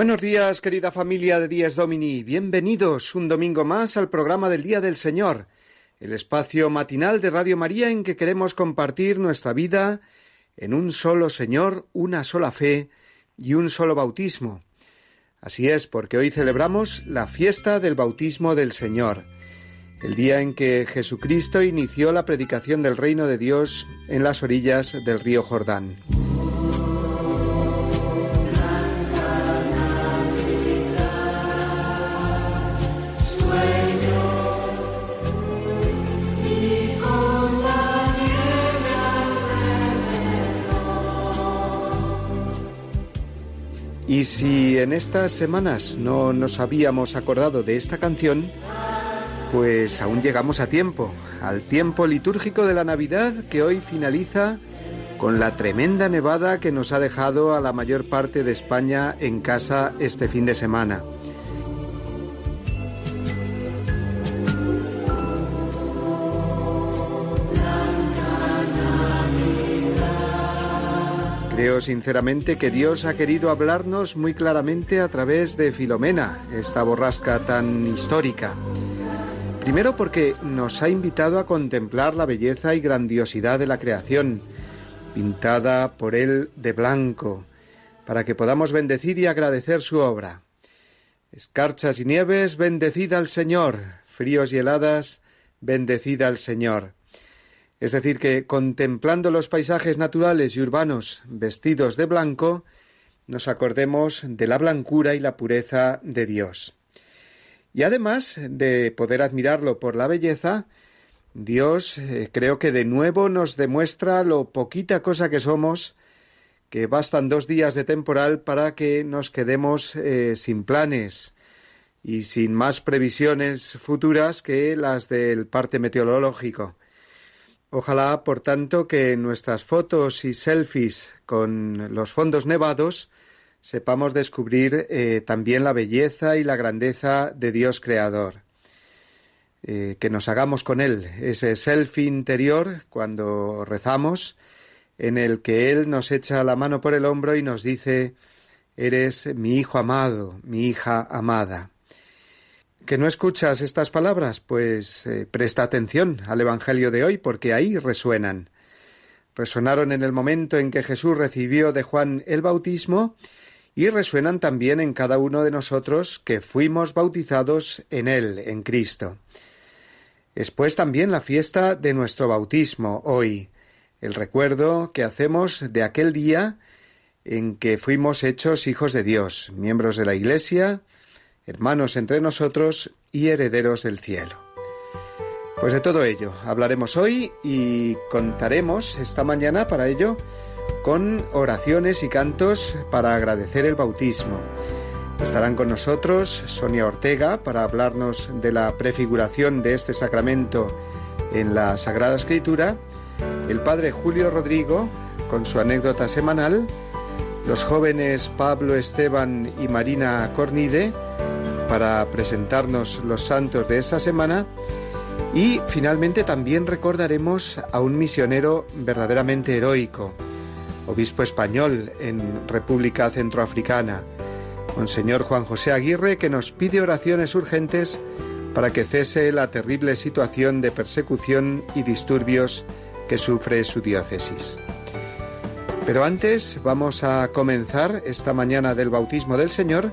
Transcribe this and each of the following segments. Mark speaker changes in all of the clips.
Speaker 1: Buenos días, querida familia de Días Domini. Bienvenidos un domingo más al programa del Día del Señor, el espacio matinal de Radio María en que queremos compartir nuestra vida en un solo Señor, una sola fe y un solo bautismo. Así es, porque hoy celebramos la fiesta del bautismo del Señor, el día en que Jesucristo inició la predicación del reino de Dios en las orillas del río Jordán. Y si en estas semanas no nos habíamos acordado de esta canción, pues aún llegamos a tiempo, al tiempo litúrgico de la Navidad que hoy finaliza con la tremenda nevada que nos ha dejado a la mayor parte de España en casa este fin de semana. Creo sinceramente que Dios ha querido hablarnos muy claramente a través de Filomena, esta borrasca tan histórica. Primero porque nos ha invitado a contemplar la belleza y grandiosidad de la creación, pintada por Él de blanco, para que podamos bendecir y agradecer su obra. Escarchas y nieves, bendecida al Señor, fríos y heladas, bendecida al Señor. Es decir, que contemplando los paisajes naturales y urbanos vestidos de blanco, nos acordemos de la blancura y la pureza de Dios. Y además de poder admirarlo por la belleza, Dios eh, creo que de nuevo nos demuestra lo poquita cosa que somos, que bastan dos días de temporal para que nos quedemos eh, sin planes y sin más previsiones futuras que las del parte meteorológico. Ojalá, por tanto, que en nuestras fotos y selfies con los fondos nevados sepamos descubrir eh, también la belleza y la grandeza de Dios Creador. Eh, que nos hagamos con Él, ese selfie interior cuando rezamos, en el que Él nos echa la mano por el hombro y nos dice Eres mi hijo amado, mi hija amada que no escuchas estas palabras, pues eh, presta atención al Evangelio de hoy porque ahí resuenan. Resonaron en el momento en que Jesús recibió de Juan el bautismo y resuenan también en cada uno de nosotros que fuimos bautizados en Él, en Cristo. Es pues también la fiesta de nuestro bautismo hoy, el recuerdo que hacemos de aquel día en que fuimos hechos hijos de Dios, miembros de la Iglesia, hermanos entre nosotros y herederos del cielo. Pues de todo ello hablaremos hoy y contaremos esta mañana para ello con oraciones y cantos para agradecer el bautismo. Estarán con nosotros Sonia Ortega para hablarnos de la prefiguración de este sacramento en la Sagrada Escritura, el padre Julio Rodrigo con su anécdota semanal, los jóvenes Pablo Esteban y Marina Cornide para presentarnos los santos de esta semana y finalmente también recordaremos a un misionero verdaderamente heroico, obispo español en República Centroafricana, Monseñor Juan José Aguirre, que nos pide oraciones urgentes para que cese la terrible situación de persecución y disturbios que sufre su diócesis. Pero antes vamos a comenzar esta mañana del bautismo del Señor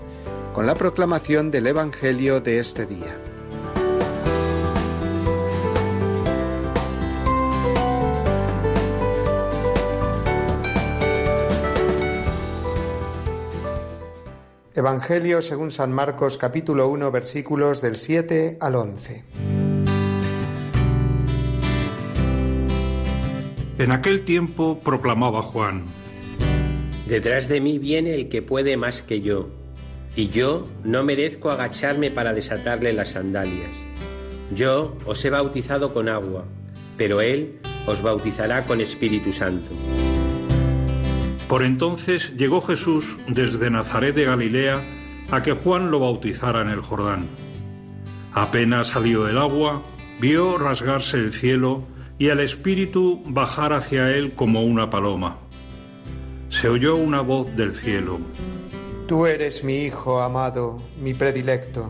Speaker 1: con la proclamación del Evangelio de este día. Evangelio según San Marcos capítulo 1 versículos del 7 al 11.
Speaker 2: En aquel tiempo proclamaba Juan,
Speaker 3: Detrás de mí viene el que puede más que yo, y yo no merezco agacharme para desatarle las sandalias. Yo os he bautizado con agua, pero él os bautizará con Espíritu Santo.
Speaker 2: Por entonces llegó Jesús desde Nazaret de Galilea a que Juan lo bautizara en el Jordán. Apenas salió del agua, vio rasgarse el cielo y al Espíritu bajar hacia él como una paloma. Se oyó una voz del cielo.
Speaker 1: Tú eres mi Hijo amado, mi predilecto.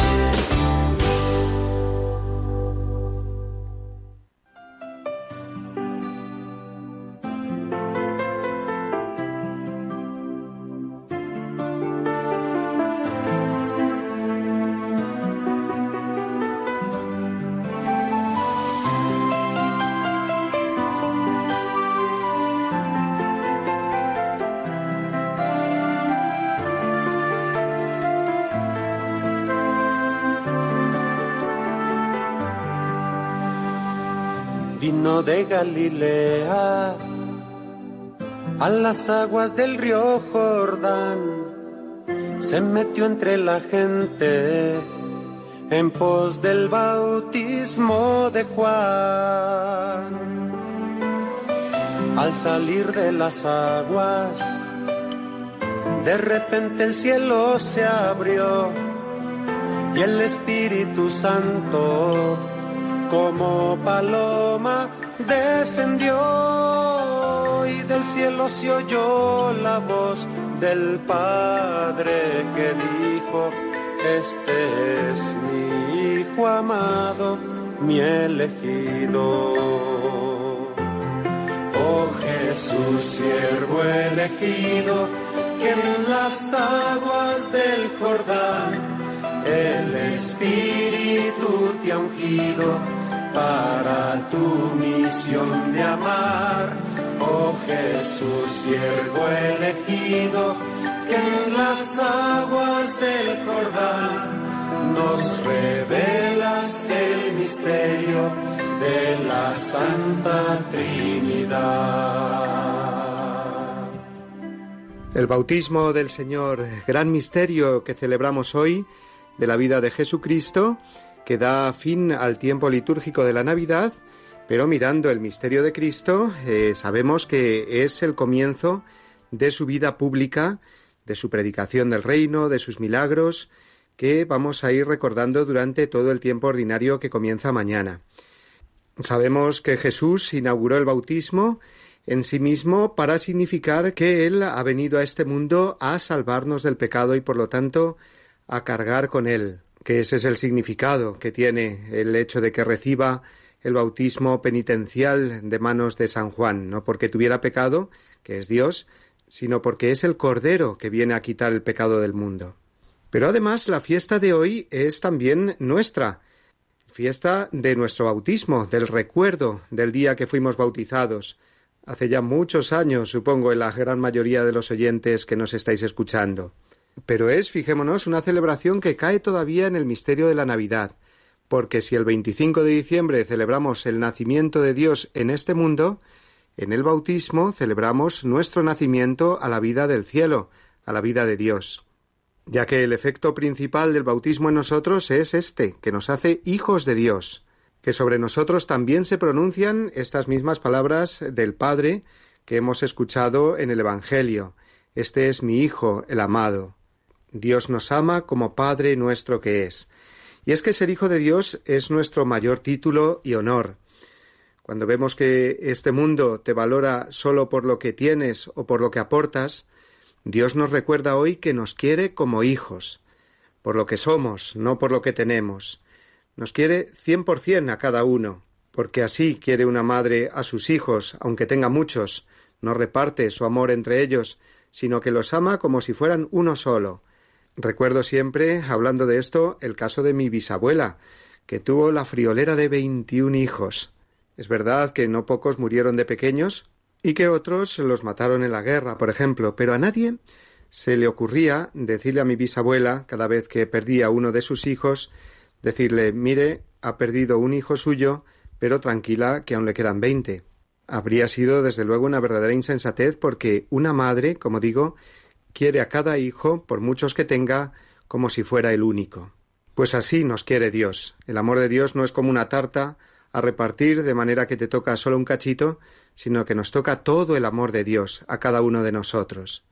Speaker 4: De Galilea a las aguas del río Jordán. Se metió entre la gente en pos del bautismo de Juan. Al salir de las aguas, de repente el cielo se abrió y el Espíritu Santo como paloma descendió y del cielo se oyó la voz del Padre que dijo, este es mi Hijo amado, mi elegido. Oh Jesús, siervo elegido, que en las aguas del Jordán el Espíritu te ha ungido para tu misión de amar, oh Jesús, siervo elegido, que en las aguas del Jordán nos revelas el misterio de la Santa Trinidad.
Speaker 1: El bautismo del Señor, gran misterio que celebramos hoy de la vida de Jesucristo, que da fin al tiempo litúrgico de la Navidad, pero mirando el misterio de Cristo, eh, sabemos que es el comienzo de su vida pública, de su predicación del reino, de sus milagros, que vamos a ir recordando durante todo el tiempo ordinario que comienza mañana. Sabemos que Jesús inauguró el bautismo en sí mismo para significar que Él ha venido a este mundo a salvarnos del pecado y por lo tanto a cargar con Él, que ese es el significado que tiene el hecho de que reciba el bautismo penitencial de manos de San Juan, no porque tuviera pecado, que es Dios, sino porque es el Cordero que viene a quitar el pecado del mundo. Pero además la fiesta de hoy es también nuestra, fiesta de nuestro bautismo, del recuerdo del día que fuimos bautizados, hace ya muchos años, supongo, en la gran mayoría de los oyentes que nos estáis escuchando. Pero es, fijémonos, una celebración que cae todavía en el misterio de la Navidad, porque si el 25 de diciembre celebramos el nacimiento de Dios en este mundo, en el bautismo celebramos nuestro nacimiento a la vida del cielo, a la vida de Dios, ya que el efecto principal del bautismo en nosotros es este, que nos hace hijos de Dios, que sobre nosotros también se pronuncian estas mismas palabras del Padre que hemos escuchado en el Evangelio. Este es mi Hijo, el amado. Dios nos ama como Padre nuestro que es. Y es que ser hijo de Dios es nuestro mayor título y honor. Cuando vemos que este mundo te valora solo por lo que tienes o por lo que aportas, Dios nos recuerda hoy que nos quiere como hijos. por lo que somos, no por lo que tenemos. Nos quiere cien por cien a cada uno, porque así quiere una madre a sus hijos, aunque tenga muchos, no reparte su amor entre ellos, sino que los ama como si fueran uno solo. Recuerdo siempre, hablando de esto, el caso de mi bisabuela, que tuvo la friolera de veintiún hijos. Es verdad que no pocos murieron de pequeños y que otros los mataron en la guerra, por ejemplo, pero a nadie se le ocurría decirle a mi bisabuela, cada vez que perdía uno de sus hijos, decirle mire, ha perdido un hijo suyo, pero tranquila que aún le quedan veinte. Habría sido desde luego una verdadera insensatez porque una madre, como digo, quiere a cada hijo, por muchos que tenga, como si fuera el único. Pues así nos quiere Dios. El amor de Dios no es como una tarta a repartir de manera que te toca solo un cachito, sino que nos toca todo el amor de Dios a cada uno de nosotros.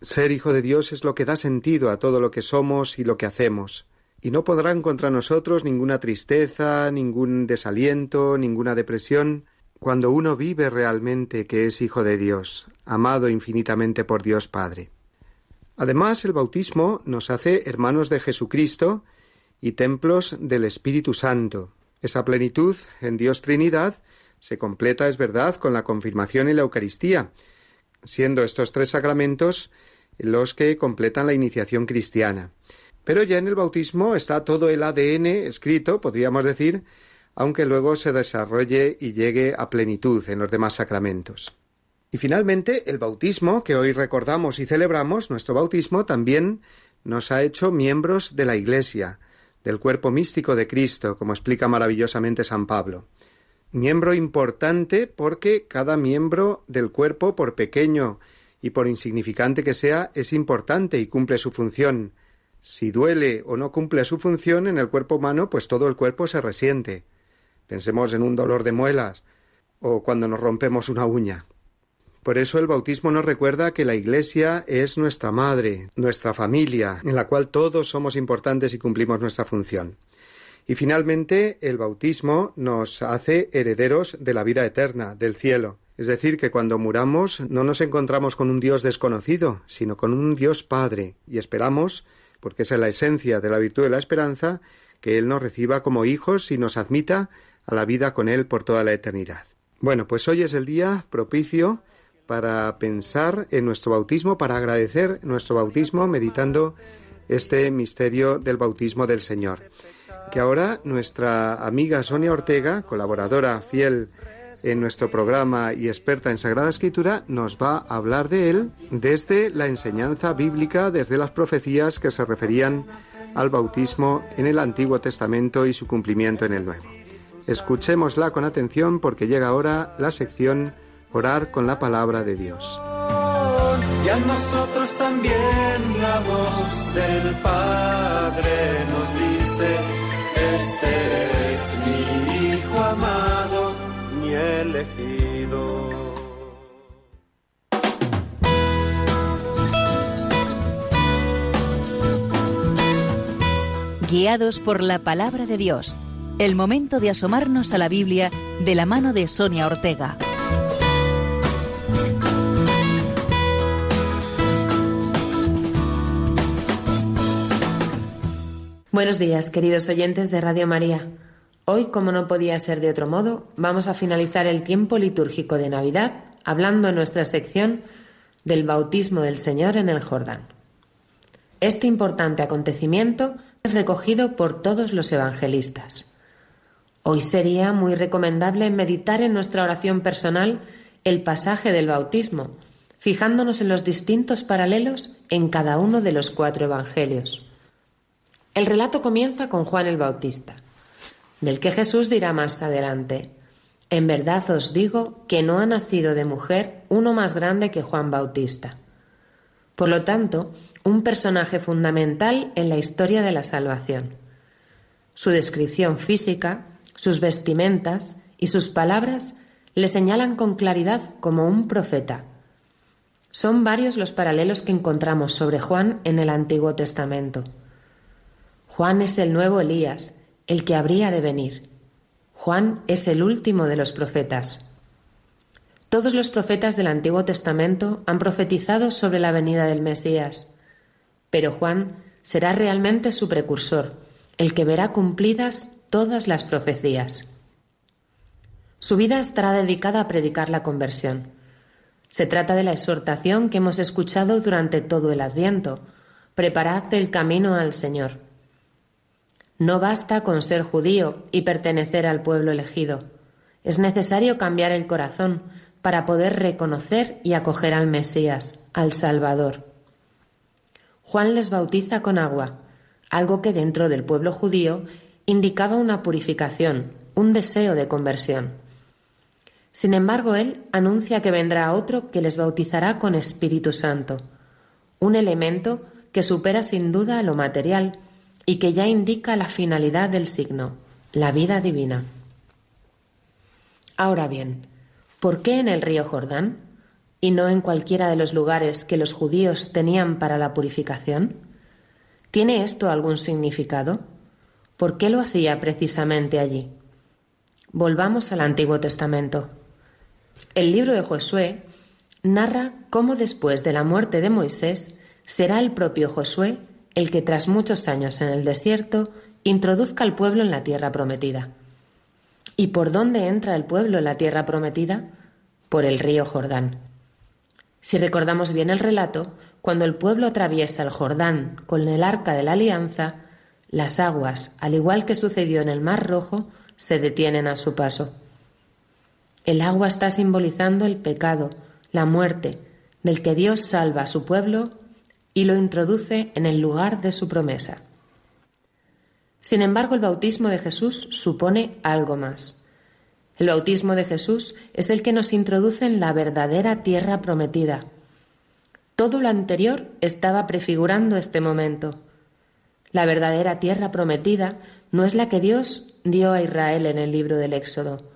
Speaker 1: Ser hijo de Dios es lo que da sentido a todo lo que somos y lo que hacemos, y no podrán contra nosotros ninguna tristeza, ningún desaliento, ninguna depresión, cuando uno vive realmente que es hijo de Dios, amado infinitamente por Dios Padre. Además, el bautismo nos hace hermanos de Jesucristo y templos del Espíritu Santo. Esa plenitud en Dios Trinidad se completa, es verdad, con la confirmación y la Eucaristía, siendo estos tres sacramentos los que completan la iniciación cristiana. Pero ya en el bautismo está todo el ADN escrito, podríamos decir, aunque luego se desarrolle y llegue a plenitud en los demás sacramentos. Y finalmente, el bautismo, que hoy recordamos y celebramos, nuestro bautismo también nos ha hecho miembros de la Iglesia, del cuerpo místico de Cristo, como explica maravillosamente San Pablo. Miembro importante porque cada miembro del cuerpo, por pequeño y por insignificante que sea, es importante y cumple su función. Si duele o no cumple su función en el cuerpo humano, pues todo el cuerpo se resiente. Pensemos en un dolor de muelas o cuando nos rompemos una uña. Por eso el bautismo nos recuerda que la Iglesia es nuestra madre, nuestra familia, en la cual todos somos importantes y cumplimos nuestra función. Y finalmente, el bautismo nos hace herederos de la vida eterna, del cielo. Es decir, que cuando muramos no nos encontramos con un Dios desconocido, sino con un Dios Padre, y esperamos, porque esa es la esencia de la virtud de la esperanza, que Él nos reciba como hijos y nos admita a la vida con Él por toda la eternidad. Bueno, pues hoy es el día propicio para pensar en nuestro bautismo, para agradecer nuestro bautismo meditando este misterio del bautismo del Señor que ahora nuestra amiga Sonia Ortega, colaboradora fiel en nuestro programa y experta en Sagrada Escritura, nos va a hablar de él desde la enseñanza bíblica, desde las profecías que se referían al bautismo en el Antiguo Testamento y su cumplimiento en el Nuevo. Escuchémosla con atención porque llega ahora la sección Orar con la palabra de Dios.
Speaker 4: Y a nosotros también la voz del Padre nos dice este es mi Hijo amado, mi elegido.
Speaker 5: Guiados por la palabra de Dios, el momento de asomarnos a la Biblia de la mano de Sonia Ortega.
Speaker 6: Buenos días, queridos oyentes de Radio María. Hoy, como no podía ser de otro modo, vamos a finalizar el tiempo litúrgico de Navidad hablando en nuestra sección del bautismo del Señor en el Jordán. Este importante acontecimiento es recogido por todos los evangelistas. Hoy sería muy recomendable meditar en nuestra oración personal el pasaje del bautismo, fijándonos en los distintos paralelos en cada uno de los cuatro evangelios. El relato comienza con Juan el Bautista, del que Jesús dirá más adelante, En verdad os digo que no ha nacido de mujer uno más grande que Juan Bautista. Por lo tanto, un personaje fundamental en la historia de la salvación. Su descripción física, sus vestimentas y sus palabras le señalan con claridad como un profeta. Son varios los paralelos que encontramos sobre Juan en el Antiguo Testamento. Juan es el nuevo Elías, el que habría de venir. Juan es el último de los profetas. Todos los profetas del Antiguo Testamento han profetizado sobre la venida del Mesías, pero Juan será realmente su precursor, el que verá cumplidas todas las profecías. Su vida estará dedicada a predicar la conversión. Se trata de la exhortación que hemos escuchado durante todo el Adviento. Preparad el camino al Señor. No basta con ser judío y pertenecer al pueblo elegido. Es necesario cambiar el corazón para poder reconocer y acoger al Mesías, al Salvador. Juan les bautiza con agua, algo que dentro del pueblo judío indicaba una purificación, un deseo de conversión. Sin embargo, él anuncia que vendrá otro que les bautizará con Espíritu Santo, un elemento que supera sin duda lo material y que ya indica la finalidad del signo, la vida divina. Ahora bien, ¿por qué en el río Jordán y no en cualquiera de los lugares que los judíos tenían para la purificación? ¿Tiene esto algún significado? ¿Por qué lo hacía precisamente allí? Volvamos al Antiguo Testamento. El libro de Josué narra cómo después de la muerte de Moisés será el propio Josué el que tras muchos años en el desierto introduzca al pueblo en la tierra prometida. ¿Y por dónde entra el pueblo en la tierra prometida? Por el río Jordán. Si recordamos bien el relato, cuando el pueblo atraviesa el Jordán con el arca de la alianza, las aguas, al igual que sucedió en el Mar Rojo, se detienen a su paso. El agua está simbolizando el pecado, la muerte, del que Dios salva a su pueblo y lo introduce en el lugar de su promesa. Sin embargo, el bautismo de Jesús supone algo más. El bautismo de Jesús es el que nos introduce en la verdadera tierra prometida. Todo lo anterior estaba prefigurando este momento. La verdadera tierra prometida no es la que Dios dio a Israel en el libro del Éxodo,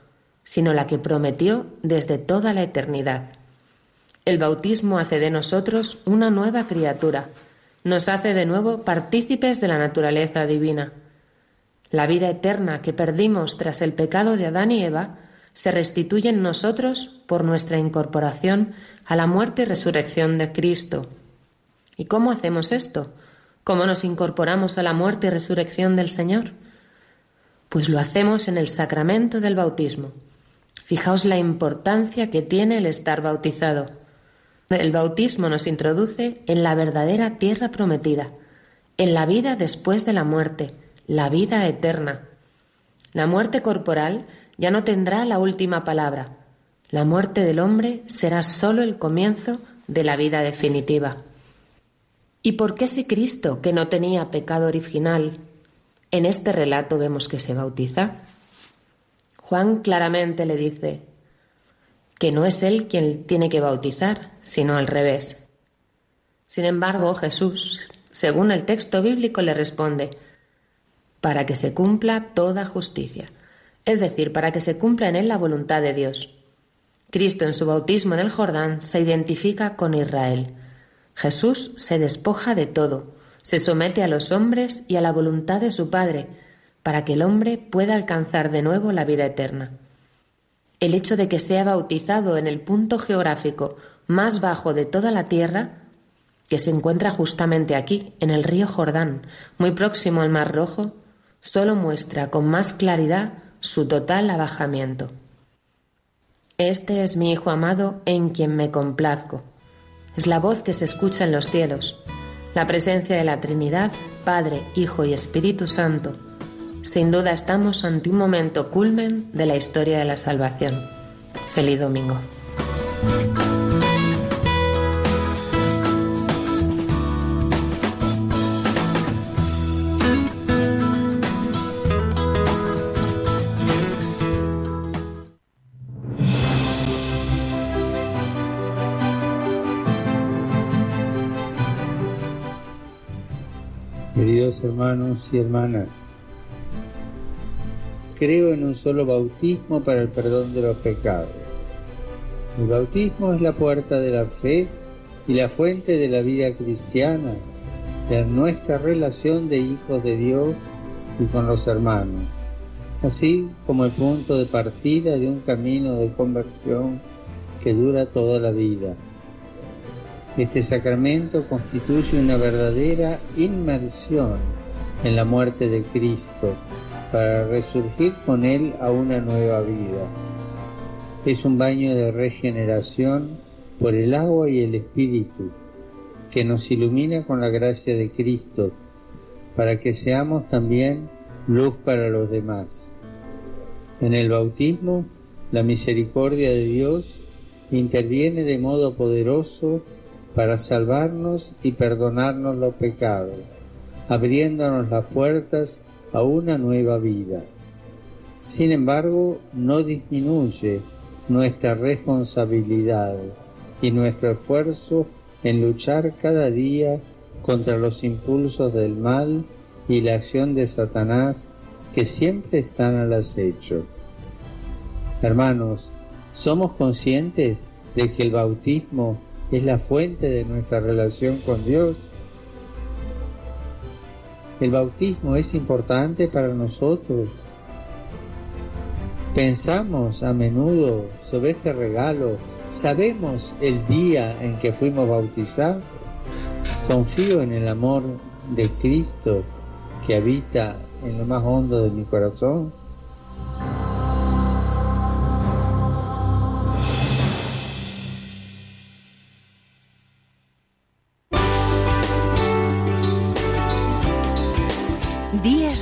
Speaker 6: sino la que prometió desde toda la eternidad. El bautismo hace de nosotros una nueva criatura, nos hace de nuevo partícipes de la naturaleza divina. La vida eterna que perdimos tras el pecado de Adán y Eva se restituye en nosotros por nuestra incorporación a la muerte y resurrección de Cristo. ¿Y cómo hacemos esto? ¿Cómo nos incorporamos a la muerte y resurrección del Señor? Pues lo hacemos en el sacramento del bautismo. Fijaos la importancia que tiene el estar bautizado. El bautismo nos introduce en la verdadera tierra prometida, en la vida después de la muerte, la vida eterna. La muerte corporal ya no tendrá la última palabra. La muerte del hombre será sólo el comienzo de la vida definitiva. ¿Y por qué si Cristo, que no tenía pecado original, en este relato vemos que se bautiza? Juan claramente le dice, que no es él quien tiene que bautizar, sino al revés. Sin embargo, Jesús, según el texto bíblico, le responde, para que se cumpla toda justicia, es decir, para que se cumpla en él la voluntad de Dios. Cristo en su bautismo en el Jordán se identifica con Israel. Jesús se despoja de todo, se somete a los hombres y a la voluntad de su Padre, para que el hombre pueda alcanzar de nuevo la vida eterna. El hecho de que sea bautizado en el punto geográfico más bajo de toda la tierra, que se encuentra justamente aquí, en el río Jordán, muy próximo al Mar Rojo, solo muestra con más claridad su total abajamiento. Este es mi Hijo amado en quien me complazco. Es la voz que se escucha en los cielos, la presencia de la Trinidad, Padre, Hijo y Espíritu Santo, sin duda estamos ante un momento culmen de la historia de la salvación. Feliz domingo.
Speaker 7: Hermanos y hermanas, creo en un solo bautismo para el perdón de los pecados. El bautismo es la puerta de la fe y la fuente de la vida cristiana, de nuestra relación de hijos de Dios y con los hermanos, así como el punto de partida de un camino de conversión que dura toda la vida. Este sacramento constituye una verdadera inmersión en la muerte de Cristo para resurgir con Él a una nueva vida. Es un baño de regeneración por el agua y el Espíritu que nos ilumina con la gracia de Cristo para que seamos también luz para los demás. En el bautismo, la misericordia de Dios interviene de modo poderoso para salvarnos y perdonarnos los pecados, abriéndonos las puertas a una nueva vida. Sin embargo, no disminuye nuestra responsabilidad y nuestro esfuerzo en luchar cada día contra los impulsos del mal y la acción de Satanás que siempre están al acecho. Hermanos, ¿somos conscientes de que el bautismo es la fuente de nuestra relación con Dios? El bautismo es importante para nosotros. Pensamos a menudo sobre este regalo. ¿Sabemos el día en que fuimos bautizados? Confío en el amor de Cristo que habita en lo más hondo de mi corazón.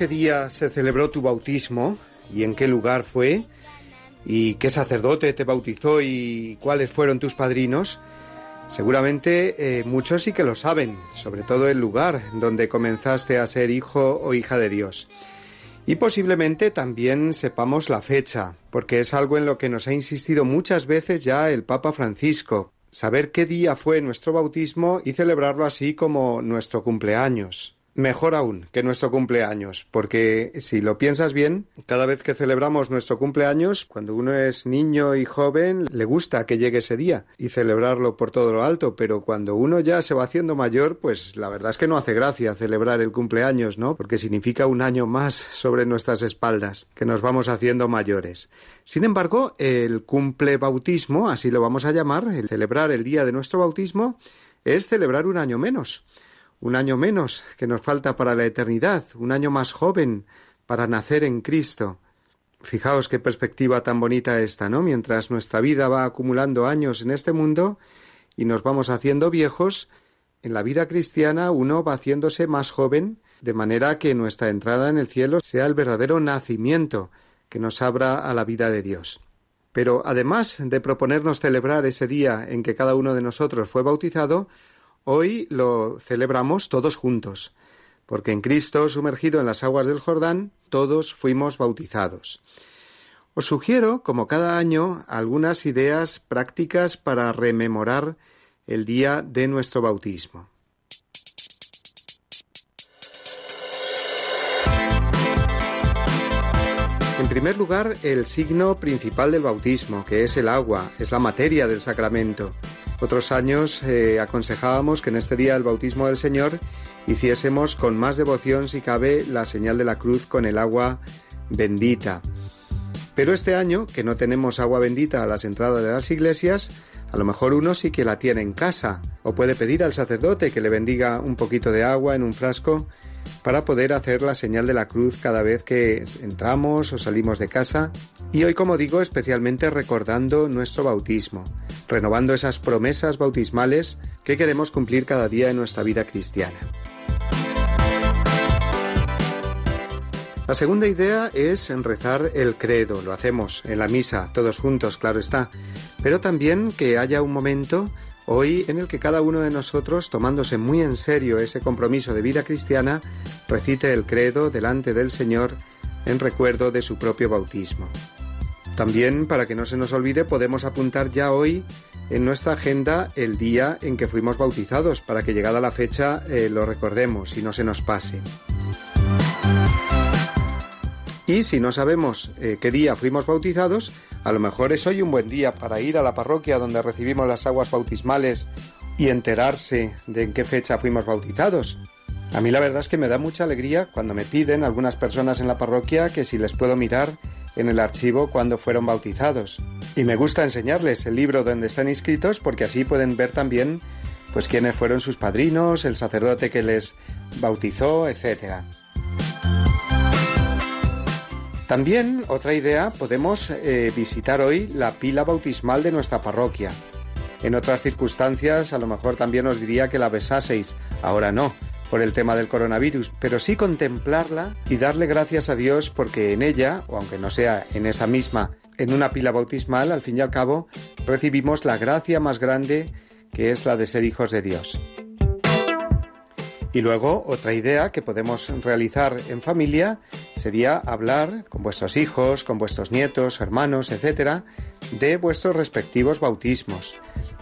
Speaker 1: Qué día se celebró tu bautismo y en qué lugar fue? ¿Y qué sacerdote te bautizó y cuáles fueron tus padrinos? Seguramente eh, muchos sí que lo saben, sobre todo el lugar donde comenzaste a ser hijo o hija de Dios. Y posiblemente también sepamos la fecha, porque es algo en lo que nos ha insistido muchas veces ya el Papa Francisco, saber qué día fue nuestro bautismo y celebrarlo así como nuestro cumpleaños. Mejor aún que nuestro cumpleaños, porque si lo piensas bien, cada vez que celebramos nuestro cumpleaños, cuando uno es niño y joven, le gusta que llegue ese día y celebrarlo por todo lo alto, pero cuando uno ya se va haciendo mayor, pues la verdad es que no hace gracia celebrar el cumpleaños, ¿no? Porque significa un año más sobre nuestras espaldas, que nos vamos haciendo mayores. Sin embargo, el cumple bautismo, así lo vamos a llamar, el celebrar el día de nuestro bautismo, es celebrar un año menos un año menos que nos falta para la eternidad, un año más joven para nacer en Cristo. Fijaos qué perspectiva tan bonita esta, ¿no? Mientras nuestra vida va acumulando años en este mundo y nos vamos haciendo viejos, en la vida cristiana uno va haciéndose más joven, de manera que nuestra entrada en el cielo sea el verdadero nacimiento que nos abra a la vida de Dios. Pero además de proponernos celebrar ese día en que cada uno de nosotros fue bautizado, Hoy lo celebramos todos juntos, porque en Cristo, sumergido en las aguas del Jordán, todos fuimos bautizados. Os sugiero, como cada año, algunas ideas prácticas para rememorar el día de nuestro bautismo. En primer lugar, el signo principal del bautismo, que es el agua, es la materia del sacramento Otros años eh, aconsejábamos que en este día del bautismo del Señor hiciésemos con más devoción, si cabe, la señal de la cruz con el agua bendita. Pero este año, que no tenemos agua bendita a las entradas de las iglesias, a lo mejor uno sí que la tiene en casa, o puede pedir al sacerdote que le bendiga un poquito de agua en un frasco para poder hacer la señal de la cruz cada vez que entramos o salimos de casa. Y hoy, como digo, especialmente recordando nuestro bautismo, renovando esas promesas bautismales que queremos cumplir cada día en nuestra vida cristiana. La segunda idea es rezar el credo, lo hacemos en la misa, todos juntos, claro está, pero también que haya un momento hoy en el que cada uno de nosotros, tomándose muy en serio ese compromiso de vida cristiana, recite el credo delante del Señor en recuerdo de su propio bautismo. También, para que no se nos olvide, podemos apuntar ya hoy en nuestra agenda el día en que fuimos bautizados, para que llegada la fecha eh, lo recordemos y no se nos pase. Y si no sabemos eh, qué día fuimos bautizados, a lo mejor es hoy un buen día para ir a la parroquia donde recibimos las aguas bautismales y enterarse de en qué fecha fuimos bautizados. A mí la verdad es que me da mucha alegría cuando me piden algunas personas en la parroquia que si les puedo mirar en el archivo cuando fueron bautizados. Y me gusta enseñarles el libro donde están inscritos porque así pueden ver también pues quiénes fueron sus padrinos, el sacerdote que les bautizó, etcétera. También, otra idea, podemos eh, visitar hoy la pila bautismal de nuestra parroquia. En otras circunstancias, a lo mejor también os diría que la besaseis, ahora no, por el tema del coronavirus, pero sí contemplarla y darle gracias a Dios porque en ella, o aunque no sea en esa misma, en una pila bautismal, al fin y al cabo, recibimos la gracia más grande que es la de ser hijos de Dios. Y luego otra idea que podemos realizar en familia sería hablar con vuestros hijos, con vuestros nietos, hermanos, etcétera, de vuestros respectivos bautismos,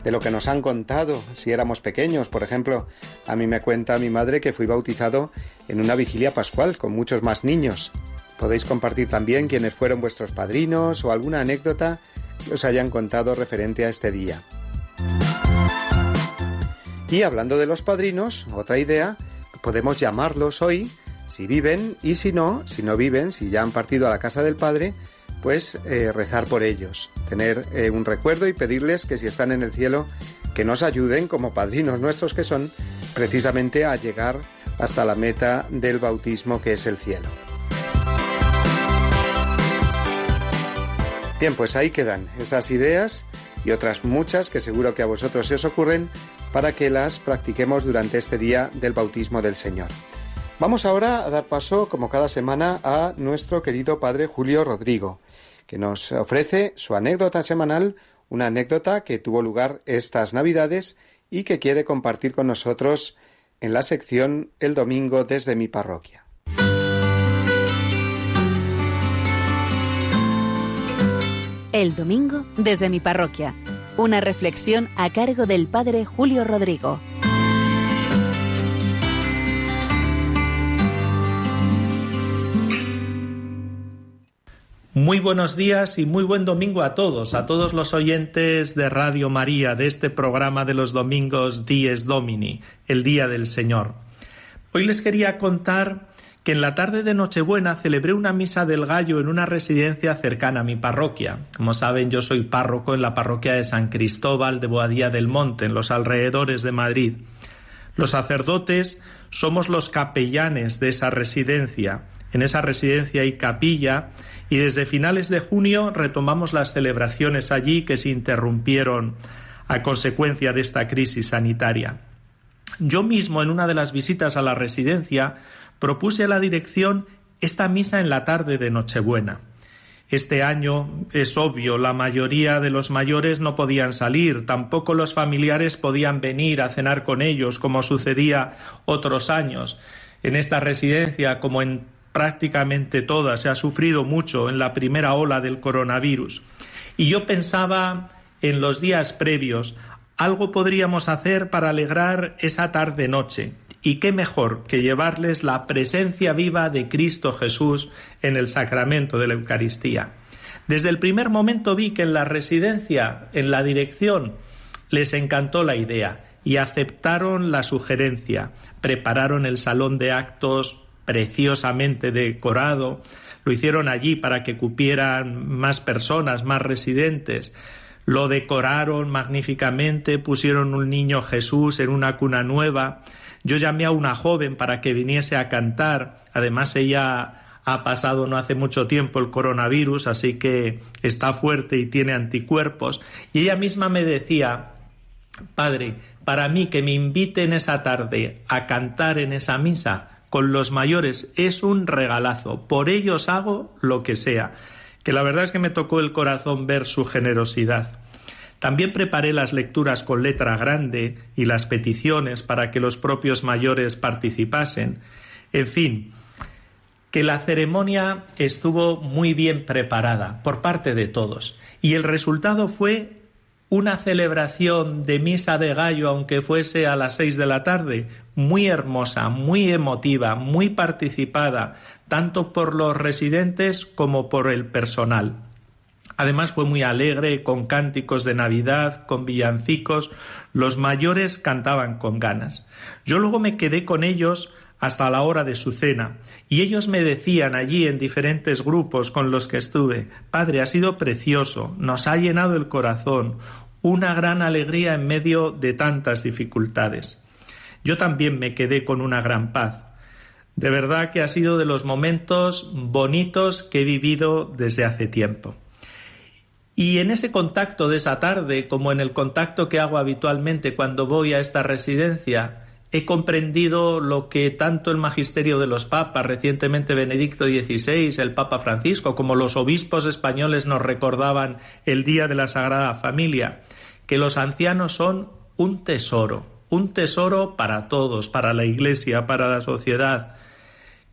Speaker 1: de lo que nos han contado si éramos pequeños. Por ejemplo, a mí me cuenta mi madre que fui bautizado en una vigilia pascual con muchos más niños. Podéis compartir también quiénes fueron vuestros padrinos o alguna anécdota que os hayan contado referente a este día. Y hablando de los padrinos, otra idea, podemos llamarlos hoy, si viven, y si no, si no viven, si ya han partido a la casa del Padre, pues eh, rezar por ellos, tener eh, un recuerdo y pedirles que si están en el cielo, que nos ayuden como padrinos nuestros que son, precisamente a llegar hasta la meta del bautismo que es el cielo. Bien, pues ahí quedan esas ideas y otras muchas que seguro que a vosotros se os ocurren para que las practiquemos durante este día del bautismo del Señor. Vamos ahora a dar paso, como cada semana, a nuestro querido Padre Julio Rodrigo, que nos ofrece su anécdota semanal, una anécdota que tuvo lugar estas Navidades y que quiere compartir con nosotros en la sección El Domingo desde mi parroquia.
Speaker 5: El Domingo desde mi parroquia una reflexión a cargo del Padre Julio Rodrigo.
Speaker 8: Muy buenos días y muy buen domingo a todos, a todos los oyentes de Radio María, de este programa de los domingos Dies Domini, el Día del Señor. Hoy les quería contar que en la tarde de Nochebuena celebré una misa del gallo en una residencia cercana a mi parroquia. Como saben, yo soy párroco en la parroquia de San Cristóbal de Boadía del Monte, en los alrededores de Madrid. Los sacerdotes somos los capellanes de esa residencia. En esa residencia hay capilla y desde finales de junio retomamos las celebraciones allí que se interrumpieron a consecuencia de esta crisis sanitaria. Yo mismo en una de las visitas a la residencia propuse a la dirección esta misa en la tarde de Nochebuena. Este año, es obvio, la mayoría de los mayores no podían salir, tampoco los familiares podían venir a cenar con ellos, como sucedía otros años. En esta residencia, como en prácticamente todas, se ha sufrido mucho en la primera ola del coronavirus. Y yo pensaba en los días previos, algo podríamos hacer para alegrar esa tarde-noche. Y qué mejor que llevarles la presencia viva de Cristo Jesús en el sacramento de la Eucaristía. Desde el primer momento vi que en la residencia, en la dirección, Les encantó la idea y aceptaron la sugerencia. Prepararon el salón de actos preciosamente decorado, lo hicieron allí para que cupieran más personas, más residentes, lo decoraron magníficamente, pusieron un niño Jesús en una cuna nueva, yo llamé a una joven para que viniese a cantar, además ella ha pasado no hace mucho tiempo el coronavirus, así que está fuerte y tiene anticuerpos, y ella misma me decía, Padre, para mí que me inviten esa tarde a cantar en esa misa con los mayores es un regalazo, por ellos hago lo que sea, que la verdad es que me tocó el corazón ver su generosidad. También preparé las lecturas con letra grande y las peticiones para que los propios mayores participasen. En fin, que la ceremonia estuvo muy bien preparada por parte de todos y el resultado fue una celebración de misa de gallo, aunque fuese a las seis de la tarde, muy hermosa, muy emotiva, muy participada, tanto por los residentes como por el personal. Además fue muy alegre, con cánticos de Navidad, con villancicos. Los mayores cantaban con ganas. Yo luego me quedé con ellos hasta la hora de su cena, y ellos me decían allí en diferentes grupos con los que estuve Padre, ha sido precioso, nos ha llenado el corazón, una gran alegría en medio de tantas dificultades. Yo también me quedé con una gran paz. De verdad que ha sido de los momentos bonitos que he vivido desde hace tiempo. Y en ese contacto de esa tarde, como en el contacto que hago habitualmente cuando voy a esta residencia, he comprendido lo que tanto el magisterio de los papas, recientemente Benedicto XVI, el Papa Francisco, como los obispos españoles nos recordaban el Día de la Sagrada Familia, que los ancianos son un tesoro, un tesoro para todos, para la Iglesia, para la sociedad,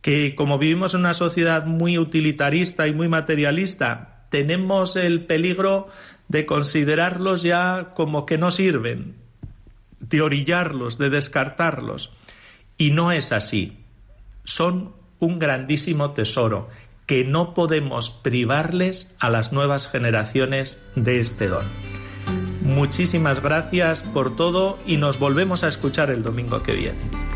Speaker 8: que como vivimos en una sociedad muy utilitarista y muy materialista, tenemos el peligro de considerarlos ya como que no sirven, de orillarlos, de descartarlos. Y no es así. Son un grandísimo tesoro que no podemos privarles a las nuevas generaciones de este don. Muchísimas gracias por todo y nos volvemos a escuchar el domingo que viene.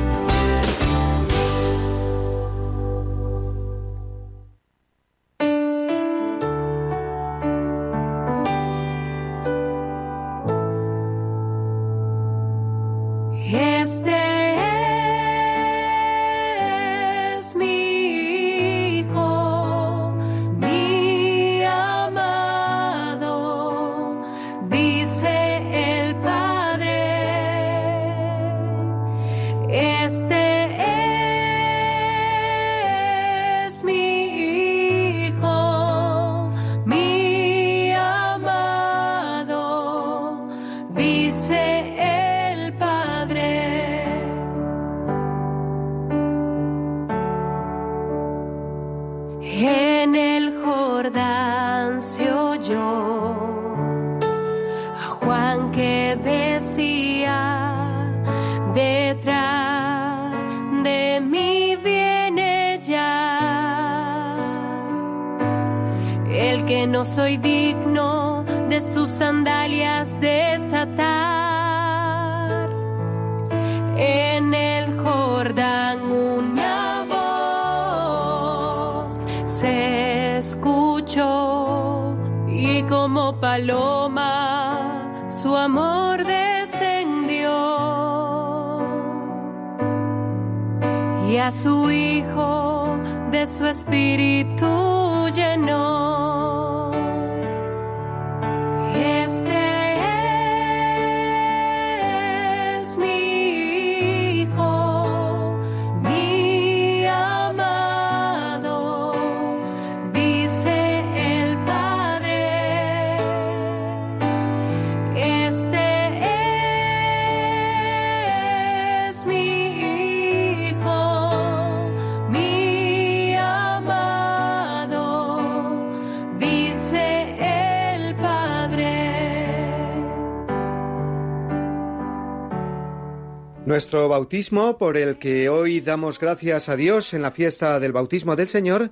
Speaker 1: Nuestro bautismo, por el que hoy damos gracias a Dios en la fiesta del bautismo del Señor,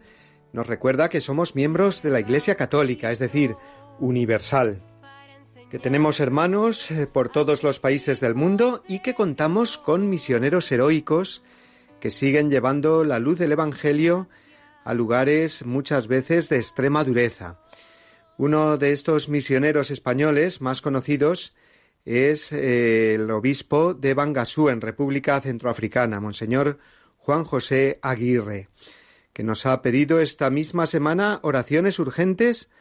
Speaker 1: nos recuerda que somos miembros de la Iglesia Católica, es decir, universal, que tenemos hermanos eh, por todos los países del mundo y que contamos con misioneros heroicos que siguen llevando la luz del Evangelio a lugares muchas veces de extrema dureza. Uno de estos misioneros españoles más conocidos es eh, el obispo de Bangasú, en República Centroafricana, Monseñor Juan José Aguirre, que nos ha pedido esta misma semana oraciones urgentes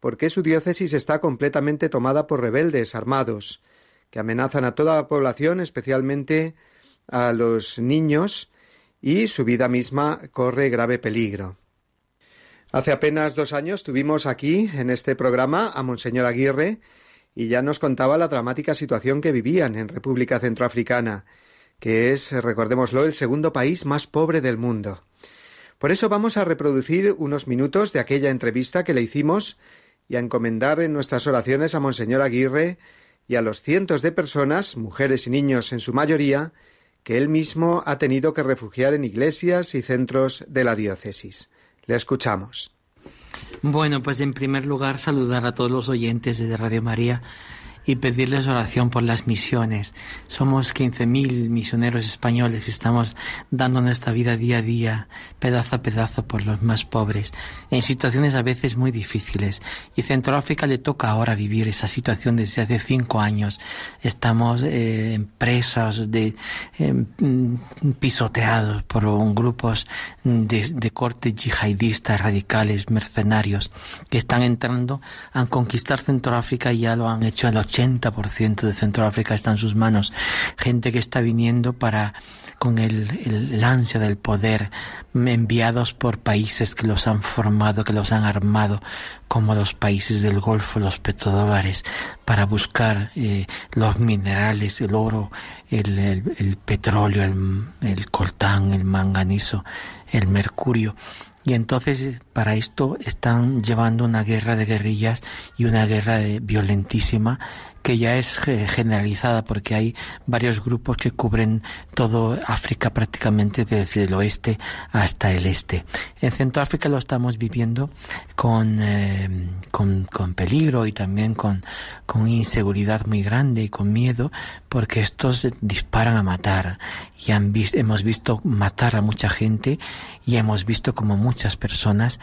Speaker 1: porque su diócesis está completamente tomada por rebeldes armados, que amenazan a toda la población, especialmente a los niños, y su vida misma corre grave peligro. Hace apenas dos años tuvimos aquí, en este programa, a Monseñor Aguirre, y ya nos contaba la dramática situación que vivían en República Centroafricana, que es, recordémoslo, el segundo país más pobre del mundo. Por eso vamos a reproducir unos minutos de aquella entrevista que le hicimos y a encomendar en nuestras oraciones a Monseñor Aguirre y a los cientos de personas, mujeres y niños en su mayoría, que él mismo ha tenido que refugiar en iglesias y centros de la diócesis. Le escuchamos.
Speaker 9: Bueno, pues en primer lugar saludar a todos los oyentes de Radio María y pedirles oración por las misiones. Somos 15.000 misioneros españoles que estamos dando nuestra vida día a día, pedazo a pedazo por los más pobres, en situaciones a veces muy difíciles. Y Centroáfrica le toca ahora vivir esa situación desde hace cinco años. Estamos eh, de, em, pisoteados por grupos de, corte yihadista, radicales, mercenarios, que están entrando a conquistar Centroáfrica y ya lo han hecho en los 80% de Centroáfrica está en sus manos. Gente que está viniendo para con el, el, ansia del poder, enviados por países que los han formado, que los han armado, como los países del Golfo, los petrodólares, para buscar eh, los minerales, el oro, el, el petróleo, el coltán, el manganizo, el mercurio. Y entonces para esto están llevando una guerra de guerrillas y una guerra violentísima que ya es generalizada porque hay varios grupos que cubren todo África prácticamente desde el oeste hasta el este. En Centroáfrica lo estamos viviendo con, eh, con, con, peligro y también con, con inseguridad muy grande y con miedo porque estos disparan a matar y han hemos visto matar a mucha gente y hemos visto como muchas personas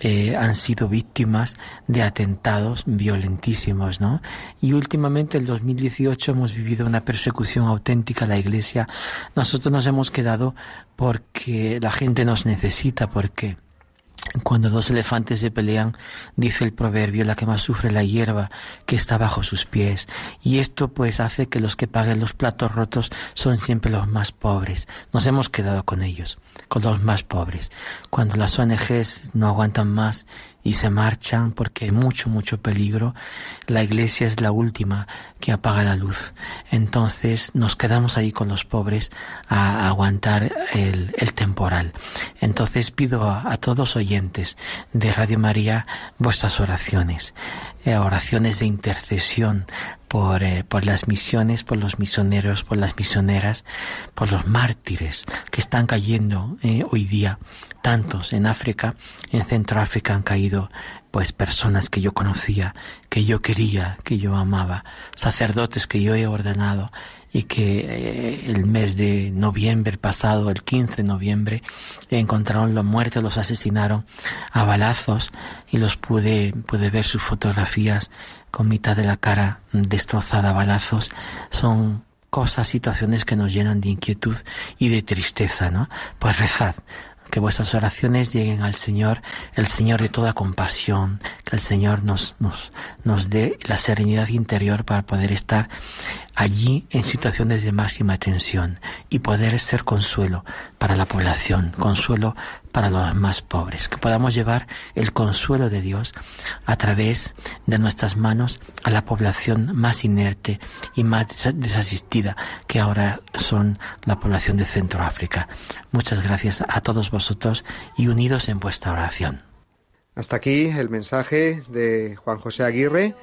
Speaker 9: eh, han sido víctimas de atentados violentísimos, ¿no? Y últimamente, el 2018, hemos vivido una persecución auténtica a la Iglesia. Nosotros nos hemos quedado porque la gente nos necesita, porque cuando dos elefantes se pelean, dice el proverbio, la que más sufre la hierba que está bajo sus pies. Y esto pues hace que los que paguen los platos rotos son siempre los más pobres. Nos hemos quedado con ellos, con los más pobres. Cuando las ONGs no aguantan más y se marchan porque hay mucho, mucho peligro, la iglesia es la última que apaga la luz. Entonces nos quedamos ahí con los pobres a aguantar el, temporal. Entonces pido a, todos oyentes de Radio María vuestras oraciones, eh, oraciones de intercesión por, eh, por las misiones, por los misioneros, por las misioneras, por los mártires que están cayendo eh, hoy día. Tantos en África, en Centroáfrica han caído pues personas que yo conocía, que yo quería, que yo amaba, sacerdotes que yo he ordenado y que eh, el mes de noviembre pasado, el 15 de noviembre, encontraron los muertos, los asesinaron a balazos y los pude, pude ver sus fotografías con mitad de la cara destrozada a balazos, son cosas, situaciones que nos llenan de inquietud y de tristeza, ¿no? Pues rezad, que vuestras oraciones lleguen al Señor, el Señor de toda compasión, que el Señor nos, nos, nos dé la serenidad interior para poder estar allí en situaciones de máxima tensión y poder ser consuelo para la población, consuelo para los más pobres, que podamos llevar el consuelo de Dios a través de nuestras manos a la población más inerte y más desasistida que ahora son la población de Centroáfrica. Muchas gracias a todos vosotros y unidos en vuestra oración.
Speaker 1: Hasta aquí el mensaje de Juan José Aguirre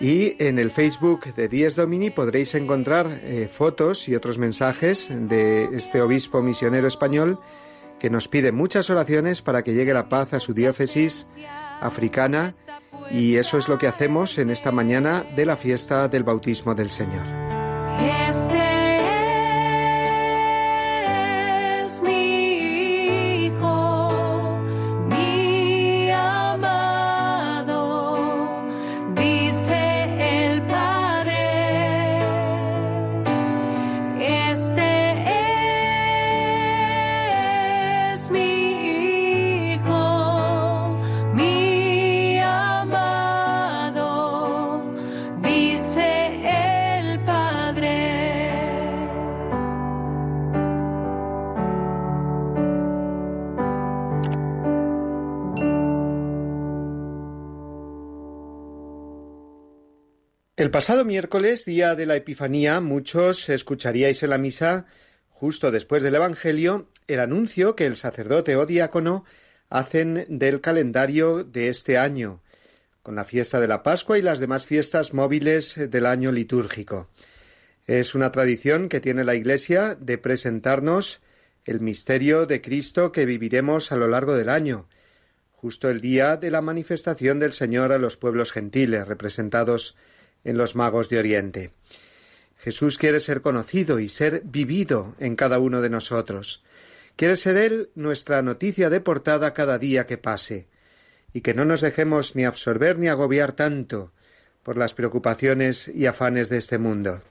Speaker 1: Y en el Facebook de Dies Domini podréis encontrar eh, fotos y otros mensajes de este obispo misionero español que nos pide muchas oraciones para que llegue la paz a su diócesis africana y eso es lo que hacemos en esta mañana de la fiesta del bautismo del Señor. El pasado miércoles, día de la Epifanía, muchos escucharíais en la misa, justo después del Evangelio, el anuncio que el sacerdote o diácono hacen del calendario de este año, con la fiesta de la Pascua y las demás fiestas móviles del año litúrgico. Es una tradición que tiene la Iglesia de presentarnos el misterio de Cristo que viviremos a lo largo del año, justo el día de la manifestación del Señor a los pueblos gentiles, representados en los magos de Oriente. Jesús quiere ser conocido y ser vivido en cada uno de nosotros. Quiere ser Él nuestra noticia de portada cada día que pase, y que no nos dejemos ni absorber ni agobiar tanto por las preocupaciones y afanes de este mundo.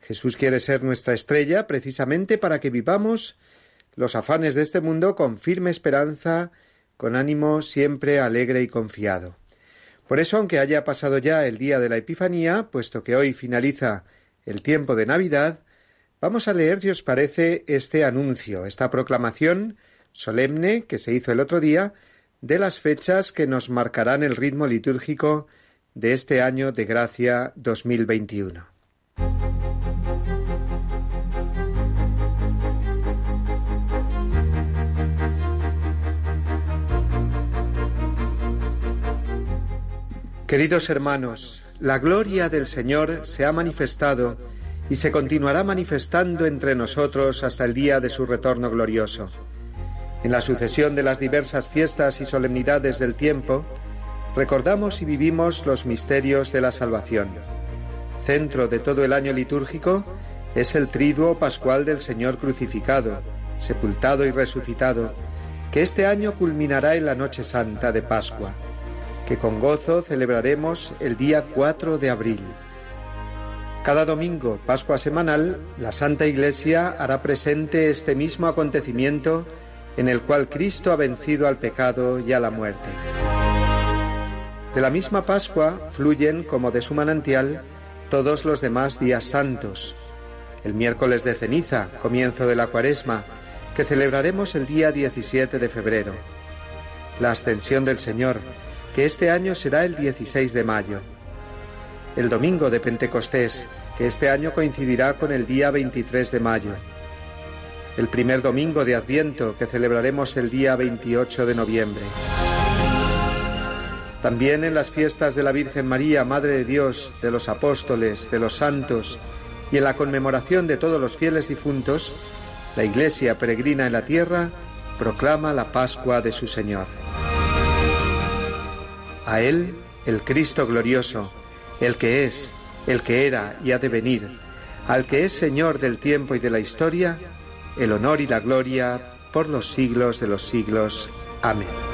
Speaker 1: Jesús quiere ser nuestra estrella precisamente para que vivamos los afanes de este mundo con firme esperanza, con ánimo siempre alegre y confiado. Por eso, aunque haya pasado ya el día de la Epifanía, puesto que hoy finaliza el tiempo de Navidad, vamos a leer, si os parece, este anuncio, esta proclamación solemne que se hizo el otro día de las fechas que nos marcarán el ritmo litúrgico de este año de gracia 2021. Queridos hermanos, la gloria del Señor se ha manifestado y se continuará manifestando entre nosotros hasta el día de su retorno glorioso. En la sucesión de las diversas fiestas y solemnidades del tiempo, recordamos y vivimos los misterios de la salvación. Centro de todo el año litúrgico es el triduo pascual del Señor crucificado, sepultado y resucitado, que este año culminará en la noche santa de Pascua que con gozo celebraremos el día 4 de abril. Cada domingo, Pascua semanal, la Santa Iglesia hará presente este mismo acontecimiento en el cual Cristo ha vencido al pecado y a la muerte. De la misma Pascua fluyen, como de su manantial, todos los demás días santos. El miércoles de ceniza, comienzo de la cuaresma, que celebraremos el día 17 de febrero. La ascensión del Señor, que este año será el 16 de mayo. El domingo de Pentecostés, que este año coincidirá con el día 23 de mayo. El primer domingo de Adviento, que celebraremos el día 28 de noviembre. También en las fiestas de la Virgen María, Madre de Dios, de los apóstoles, de los santos, y en la conmemoración de todos los fieles difuntos, la Iglesia peregrina en la tierra proclama la Pascua de su Señor. A Él, el Cristo glorioso, el que es, el que era y ha de venir, al que es Señor del tiempo y de la historia, el honor y la gloria por los siglos de los siglos. Amén.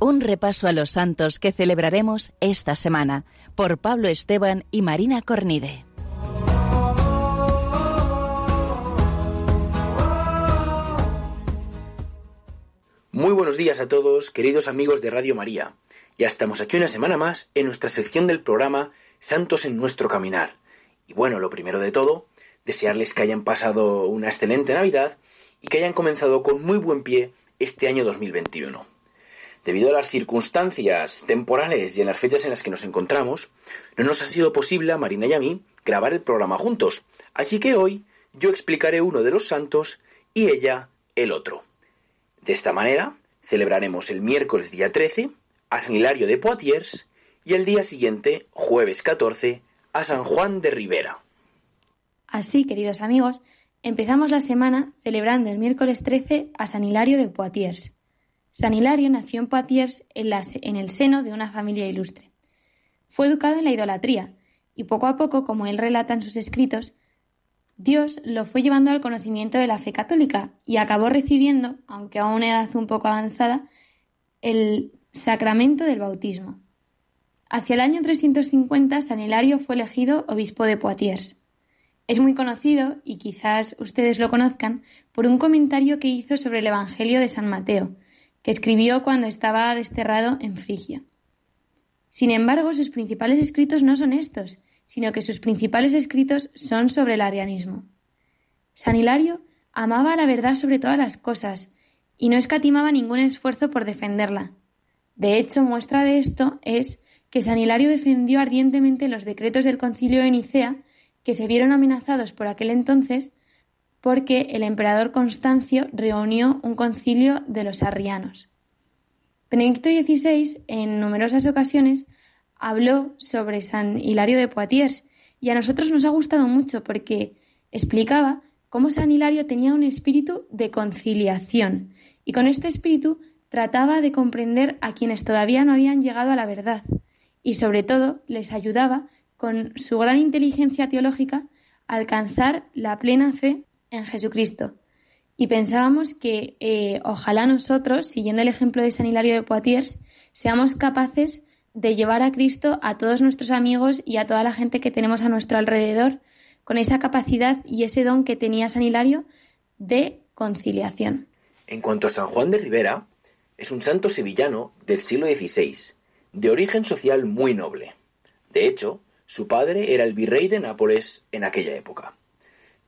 Speaker 5: Un repaso a los santos que celebraremos esta semana por Pablo Esteban y Marina Cornide.
Speaker 10: Muy buenos días a todos, queridos amigos de Radio María. Ya estamos aquí una semana más en nuestra sección del programa Santos en nuestro caminar. Y bueno, lo primero de todo, desearles que hayan pasado una excelente Navidad y que hayan comenzado con muy buen pie este año 2021. Debido a las circunstancias temporales y en las fechas en las que nos encontramos, no nos ha sido posible a Marina y a mí grabar el programa juntos, así que hoy yo explicaré uno de los santos y ella el otro. De esta manera, celebraremos el miércoles día 13 a San Hilario de Poitiers y el día siguiente, jueves 14, a San Juan de Rivera.
Speaker 11: Así, queridos amigos, empezamos la semana celebrando el miércoles 13 a San Hilario de Poitiers. San Hilario nació en Poitiers en, el seno de una familia ilustre. Fue educado en la idolatría y poco a poco, como él relata en sus escritos, Dios lo fue llevando al conocimiento de la fe católica y acabó recibiendo, aunque a una edad un poco avanzada, el sacramento del bautismo. Hacia el año 350, San Hilario fue elegido obispo de Poitiers. Es muy conocido, y quizás ustedes lo conozcan, por un comentario que hizo sobre el Evangelio de San Mateo, escribió cuando estaba desterrado en Frigia. Sin embargo, sus principales escritos no son estos, sino que sus principales escritos son sobre el arianismo. San Hilario amaba la verdad sobre todas las cosas y no escatimaba ningún esfuerzo por defenderla. De hecho, muestra de esto es que San Hilario defendió ardientemente los decretos del concilio de Nicea, que se vieron amenazados por aquel entonces porque el emperador Constancio reunió un concilio de los arrianos. Benedicto XVI, en numerosas ocasiones, habló sobre San Hilario de Poitiers y a nosotros nos ha gustado mucho porque explicaba cómo San Hilario tenía un espíritu de conciliación y con este espíritu trataba de comprender a quienes todavía no habían llegado a la verdad y sobre todo les ayudaba con su gran inteligencia teológica a alcanzar la plena fe en Jesucristo. Y pensábamos que eh, ojalá nosotros, siguiendo el ejemplo de San Hilario de Poitiers, seamos capaces de llevar a Cristo a todos nuestros amigos y a toda la gente que tenemos a nuestro alrededor, con esa capacidad y ese don que tenía San Hilario de conciliación.
Speaker 10: En cuanto a San Juan de Rivera, es un santo sevillano del siglo XVI, de origen social muy noble. De hecho, su padre era el virrey de Nápoles en aquella época.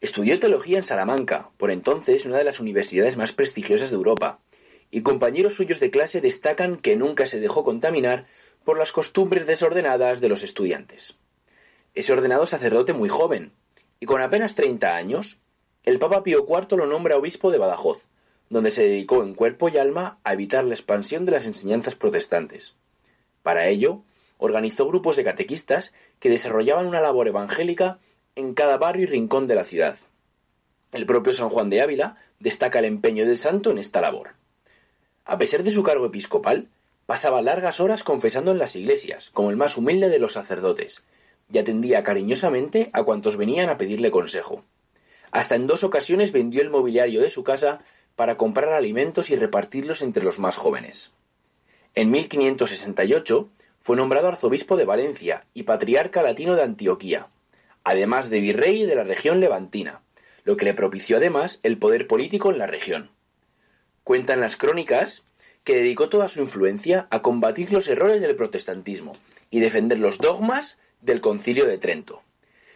Speaker 10: Estudió teología en Salamanca, por entonces una de las universidades más prestigiosas de Europa, y compañeros suyos de clase destacan que nunca se dejó contaminar por las costumbres desordenadas de los estudiantes. Es ordenado sacerdote muy joven, y con apenas treinta años, el Papa Pío IV lo nombra obispo de Badajoz, donde se dedicó en cuerpo y alma a evitar la expansión de las enseñanzas protestantes. Para ello, organizó grupos de catequistas que desarrollaban una labor evangélica en cada barrio y rincón de la ciudad. El propio San Juan de Ávila destaca el empeño del santo en esta labor. A pesar de su cargo episcopal, pasaba largas horas confesando en las iglesias, como el más humilde de los sacerdotes, y atendía cariñosamente a cuantos venían a pedirle consejo. Hasta en dos ocasiones vendió el mobiliario de su casa para comprar alimentos y repartirlos entre los más jóvenes. En 1568 fue nombrado arzobispo de Valencia y patriarca latino de Antioquía, además de virrey de la región levantina, lo que le propició además el poder político en la región. Cuentan las crónicas que dedicó toda su influencia a combatir los errores del protestantismo y defender los dogmas del concilio de Trento,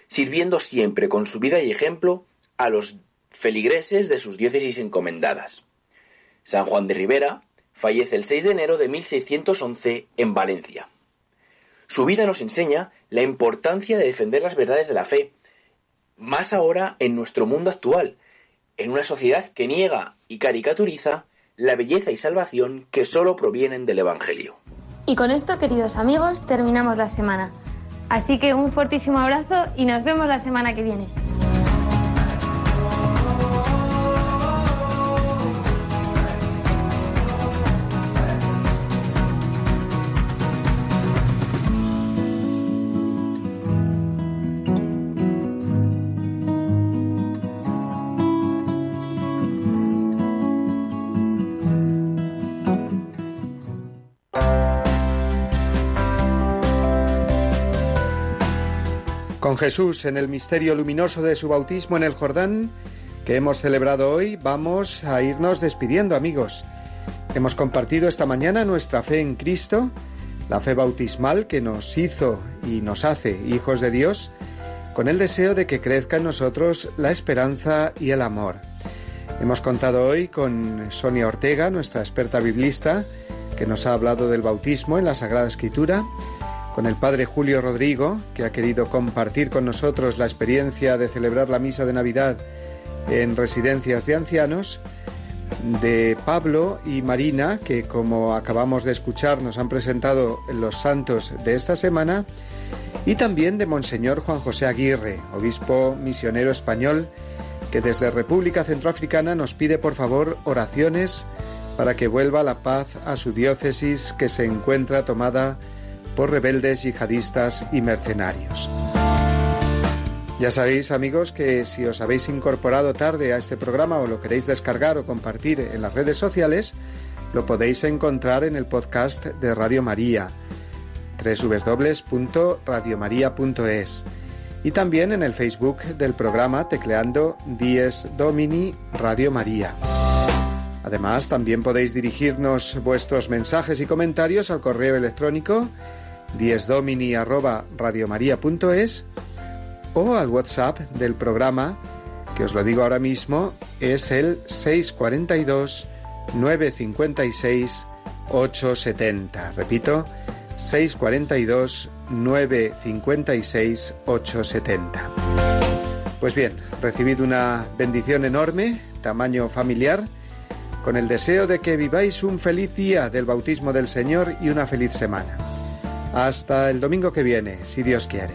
Speaker 10: sirviendo siempre con su vida y ejemplo a los feligreses de sus diócesis encomendadas. San Juan de Rivera fallece el 6 de enero de 1611 en Valencia. Su vida nos enseña la importancia de defender las verdades de la fe, más ahora en nuestro mundo actual, en una sociedad que niega y caricaturiza la belleza y salvación que sólo provienen del Evangelio.
Speaker 11: Y con esto, queridos amigos, terminamos la semana. Así que un fortísimo abrazo y nos vemos la semana que viene.
Speaker 1: Con Jesús en el misterio luminoso de su bautismo en el Jordán, que hemos celebrado hoy, vamos a irnos despidiendo, amigos. Hemos compartido esta mañana nuestra fe en Cristo, la fe bautismal que nos hizo y nos hace hijos de Dios, con el deseo de que crezca en nosotros la esperanza y el amor. Hemos contado hoy con Sonia Ortega, nuestra experta biblista, que nos ha hablado del bautismo en la Sagrada Escritura, con el Padre Julio Rodrigo, que ha querido compartir con nosotros la experiencia de celebrar la misa de Navidad en residencias de ancianos, de Pablo y Marina, que como acabamos de escuchar nos han presentado los santos de esta semana, y también de Monseñor Juan José Aguirre, obispo misionero español, que desde República Centroafricana nos pide por favor oraciones para que vuelva la paz a su diócesis que se encuentra tomada por rebeldes yihadistas y mercenarios. Ya sabéis amigos que si os habéis incorporado tarde a este programa o lo queréis descargar o compartir en las redes sociales, lo podéis encontrar en el podcast de Radio María, www.radiomaria.es y también en el Facebook del programa tecleando Dies Domini Radio María. Además, también podéis dirigirnos vuestros mensajes y comentarios al correo electrónico diesdomini@radiomaria.es o al WhatsApp del programa, que os lo digo ahora mismo, es el 642 956 870. Repito, 642 956 870. Pues bien, recibid una bendición enorme, tamaño familiar, con el deseo de que viváis un feliz día del bautismo del Señor y una feliz semana. Hasta el domingo que viene, si Dios quiere.